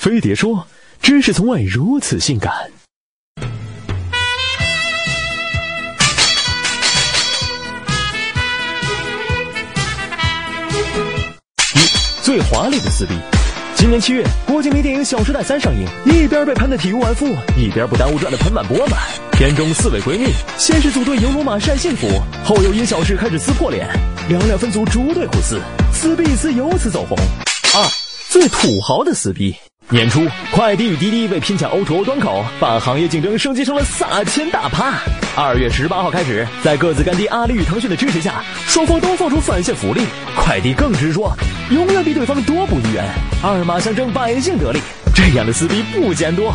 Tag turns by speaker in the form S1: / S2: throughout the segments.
S1: 飞碟说：“知识从未如此性感。”一最华丽的撕逼。今年七月，郭敬明电影《小时代三》上映，一边被喷得体无完肤，一边不耽误赚得盆满钵满。片中四位闺蜜，先是组队游罗马晒幸福，后又因小事开始撕破脸，两两分组逐队互撕，撕逼一撕由此走红。二最土豪的撕逼。年初，快递与滴滴为拼抢 O2O 端口，把行业竞争升级成了撒钱大趴。二月十八号开始，在各自干爹阿里与腾讯的支持下，双方都放出返现福利。快递更直说，永远比对方多补一元，二马相争，百姓得利。这样的撕逼不嫌多，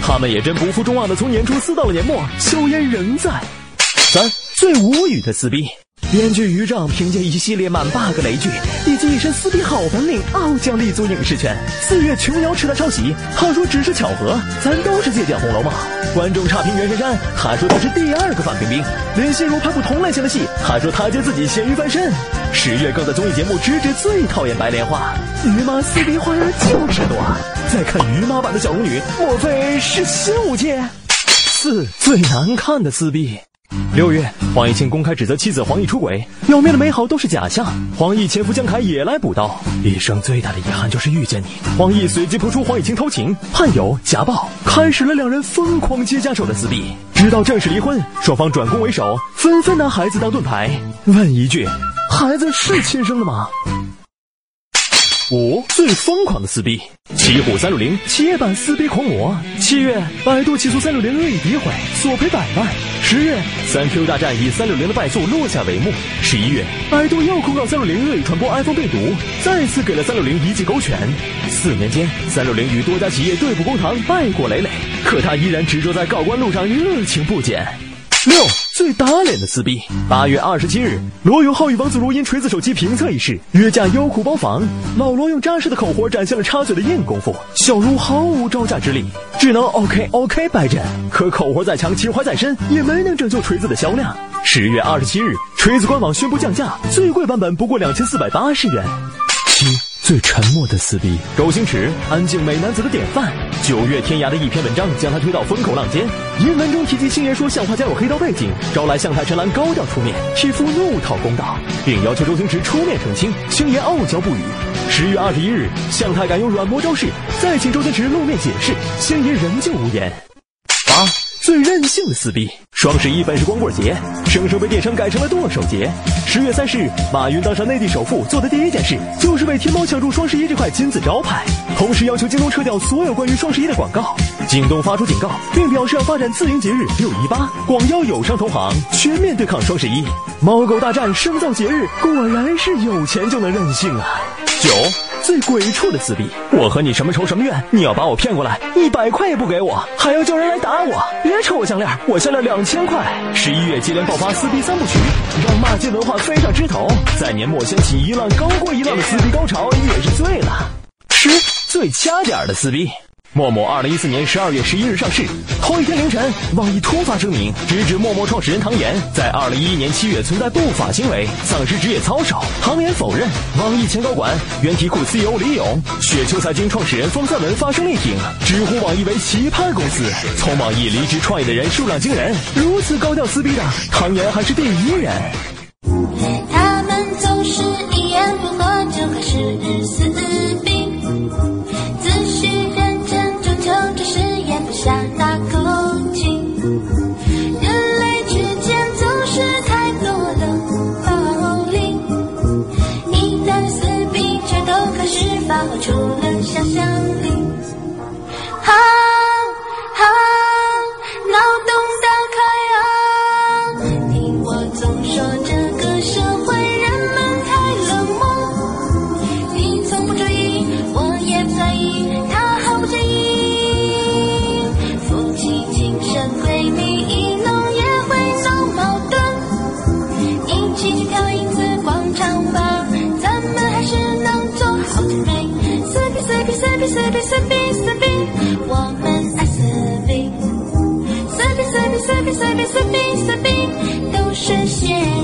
S1: 他们也真不负众望的从年初撕到了年末，硝烟仍在。三最无语的撕逼。编剧于正凭借一系列满 bug 雷剧以及一身撕逼好本领，傲将立足影视圈。四月琼瑶斥他抄袭，他说只是巧合，咱都是借鉴《红楼梦》。观众差评袁姗姗，他说他是第二个范冰冰。林心如拍部同类型的戏，他说他接自己咸鱼翻身。十月更在综艺节目直指最讨厌白莲花，于妈撕逼花样就是多。再看于妈版的小龙女，莫非是新五届？四最难看的撕逼。六月，黄毅清公开指责妻子黄奕出轨，表面的美好都是假象。黄奕前夫江凯也来补刀，一生最大的遗憾就是遇见你。黄奕随即扑出黄毅清偷情、叛友、家暴，开始了两人疯狂接家手的撕逼，直到正式离婚，双方转攻为守，纷纷拿孩子当盾牌。问一句，孩子是亲生的吗？五最疯狂的撕逼，奇虎三六零企业版撕逼狂魔。七月，百度起诉三六零恶意诋毁，索赔百万。十月，三 Q 大战以三六零的败诉落下帷幕。十一月，百度又控告三六零恶意传播 iPhone 病毒，再次给了三六零一记勾拳。四年间，三六零与多家企业对簿公堂，败果累累，可他依然执着在告官路上，热情不减。六最打脸的撕逼。八月二十七日，罗永浩与王子如因锤子手机评测一事约架优酷包房，老罗用扎实的口活展现了插嘴的硬功夫，小茹毫无招架之力，只能 OK OK 摆阵。可口活再强，情怀再深，也没能拯救锤子的销量。十月二十七日，锤子官网宣布降价，最贵版本不过两千四百八十元。七。最沉默的撕逼，周星驰，安静美男子的典范。九月天涯的一篇文章将他推到风口浪尖，因文中提及星爷说向华家有黑道背景，招来向太陈岚高调出面替夫怒讨公道，并要求周星驰出面澄清。星爷傲娇不语。十月二十一日，向太敢用软磨招式，再请周星驰露面解释，星爷仍旧无言。八。最任性的撕逼，双十一本是光棍节，生生被电商改成了剁手节。十月三十日，马云当上内地首富，做的第一件事就是为天猫抢注双十一这块金字招牌，同时要求京东撤掉所有关于双十一的广告。京东发出警告，并表示要发展自营节日六一八，广邀友商同行，全面对抗双十一。猫狗大战，生造节日，果然是有钱就能任性啊！九。最鬼畜的撕逼，我和你什么仇什么怨？你要把我骗过来，一百块也不给我，还要叫人来打我！别扯我项链，我项链两千块。十一月接连爆发撕逼三部曲，让骂街文化飞上枝头，在年末掀起一浪高过一浪的撕逼高潮，也是醉了。十最掐点的撕逼。陌陌二零一四年十二月十一日上市，头一天凌晨，网易突发声明，直指陌陌创始人唐岩在二零一一年七月存在不法行为，丧失职业操守。唐岩否认。网易前高管、原题库 CEO 李勇、雪球财经创始人方三文发声力挺，直呼网易为奇葩公司。从网易离职创业的人数量惊人，如此高调撕逼的唐岩还是第一人。
S2: 比四比四比我们爱死逼。死逼死逼死逼死逼
S3: 死逼死逼都是些。